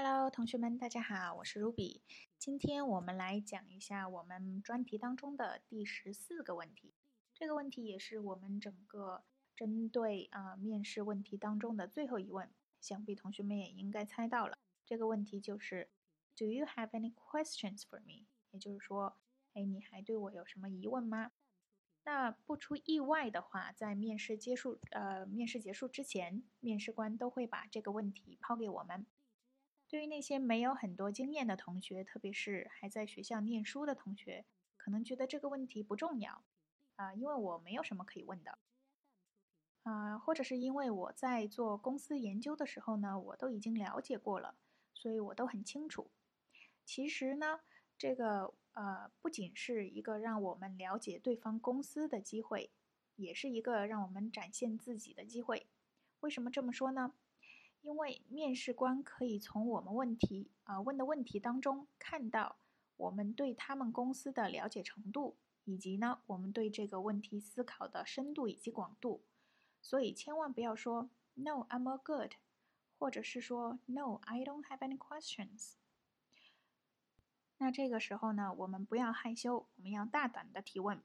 Hello，同学们，大家好，我是 Ruby。今天我们来讲一下我们专题当中的第十四个问题。这个问题也是我们整个针对啊面试问题当中的最后一问。想必同学们也应该猜到了，这个问题就是 Do you have any questions for me？也就是说，哎，你还对我有什么疑问吗？那不出意外的话，在面试结束呃面试结束之前，面试官都会把这个问题抛给我们。对于那些没有很多经验的同学，特别是还在学校念书的同学，可能觉得这个问题不重要啊，因为我没有什么可以问的啊，或者是因为我在做公司研究的时候呢，我都已经了解过了，所以我都很清楚。其实呢，这个。呃，不仅是一个让我们了解对方公司的机会，也是一个让我们展现自己的机会。为什么这么说呢？因为面试官可以从我们问题啊问的问题当中看到我们对他们公司的了解程度，以及呢我们对这个问题思考的深度以及广度。所以千万不要说 “No, I'm a good”，或者是说 “No, I don't have any questions”。那这个时候呢，我们不要害羞，我们要大胆的提问，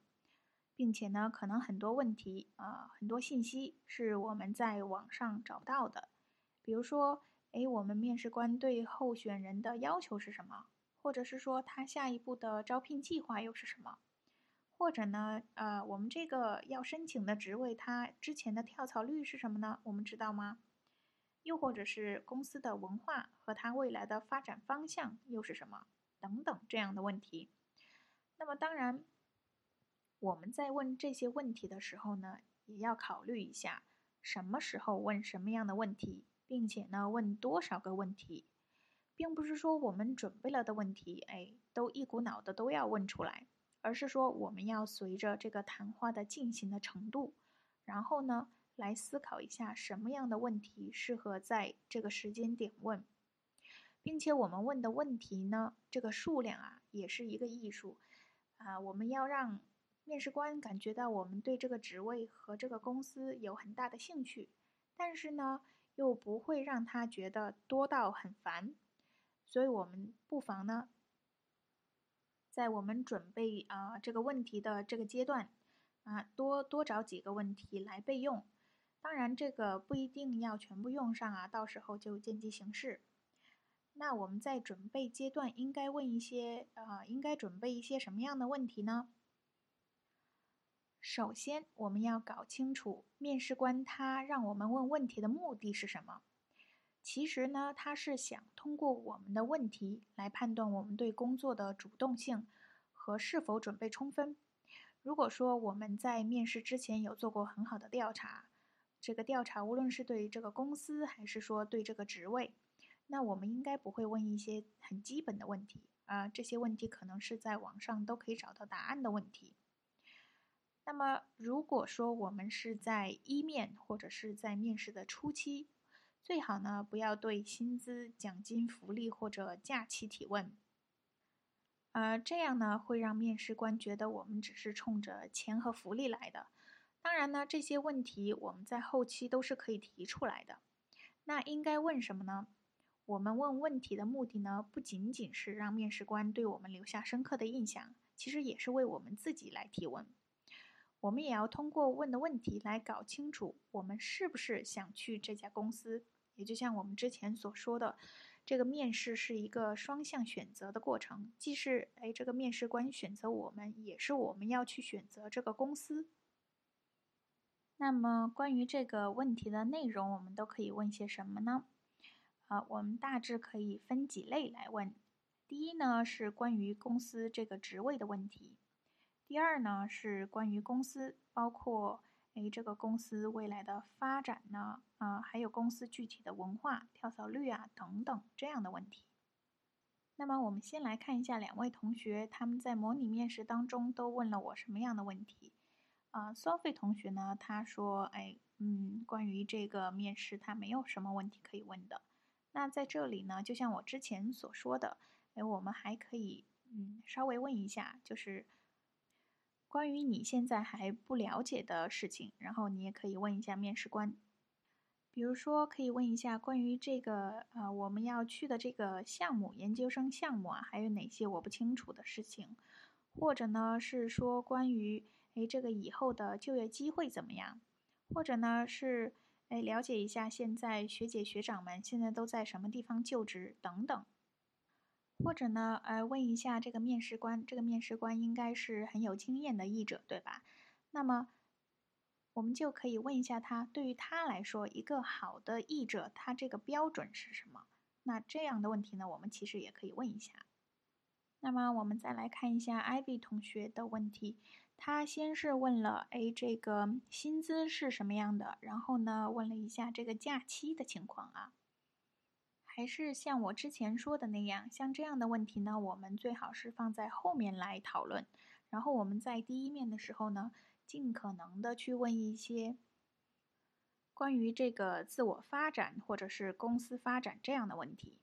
并且呢，可能很多问题啊，很多信息是我们在网上找不到的。比如说，哎，我们面试官对候选人的要求是什么？或者是说他下一步的招聘计划又是什么？或者呢，呃，我们这个要申请的职位，他之前的跳槽率是什么呢？我们知道吗？又或者是公司的文化和他未来的发展方向又是什么？等等这样的问题，那么当然，我们在问这些问题的时候呢，也要考虑一下什么时候问什么样的问题，并且呢，问多少个问题，并不是说我们准备了的问题，哎，都一股脑的都要问出来，而是说我们要随着这个谈话的进行的程度，然后呢，来思考一下什么样的问题适合在这个时间点问。并且我们问的问题呢，这个数量啊，也是一个艺术，啊，我们要让面试官感觉到我们对这个职位和这个公司有很大的兴趣，但是呢，又不会让他觉得多到很烦，所以我们不妨呢，在我们准备啊这个问题的这个阶段，啊，多多找几个问题来备用，当然这个不一定要全部用上啊，到时候就见机行事。那我们在准备阶段应该问一些啊，应该准备一些什么样的问题呢？首先，我们要搞清楚面试官他让我们问问题的目的是什么。其实呢，他是想通过我们的问题来判断我们对工作的主动性和是否准备充分。如果说我们在面试之前有做过很好的调查，这个调查无论是对这个公司还是说对这个职位。那我们应该不会问一些很基本的问题啊，这些问题可能是在网上都可以找到答案的问题。那么，如果说我们是在一面或者是在面试的初期，最好呢不要对薪资、奖金、福利或者假期提问，呃，这样呢会让面试官觉得我们只是冲着钱和福利来的。当然呢，这些问题我们在后期都是可以提出来的。那应该问什么呢？我们问问题的目的呢，不仅仅是让面试官对我们留下深刻的印象，其实也是为我们自己来提问。我们也要通过问的问题来搞清楚我们是不是想去这家公司。也就像我们之前所说的，这个面试是一个双向选择的过程，既是哎这个面试官选择我们，也是我们要去选择这个公司。那么关于这个问题的内容，我们都可以问些什么呢？啊，我们大致可以分几类来问。第一呢是关于公司这个职位的问题，第二呢是关于公司，包括诶这个公司未来的发展呢，啊还有公司具体的文化、跳槽率啊等等这样的问题。那么我们先来看一下两位同学他们在模拟面试当中都问了我什么样的问题。啊，Sophie 同学呢他说，哎，嗯，关于这个面试他没有什么问题可以问的。那在这里呢，就像我之前所说的，哎，我们还可以，嗯，稍微问一下，就是关于你现在还不了解的事情，然后你也可以问一下面试官。比如说，可以问一下关于这个呃我们要去的这个项目，研究生项目啊，还有哪些我不清楚的事情，或者呢是说关于哎这个以后的就业机会怎么样，或者呢是哎了解一下现在学姐学长们现在都在什么地方就职等等，或者呢呃问一下这个面试官，这个面试官应该是很有经验的译者对吧？那么。我们就可以问一下他，对于他来说，一个好的译者，他这个标准是什么？那这样的问题呢，我们其实也可以问一下。那么我们再来看一下 Ivy 同学的问题，他先是问了，哎，这个薪资是什么样的？然后呢，问了一下这个假期的情况啊。还是像我之前说的那样，像这样的问题呢，我们最好是放在后面来讨论。然后我们在第一面的时候呢。尽可能的去问一些关于这个自我发展或者是公司发展这样的问题。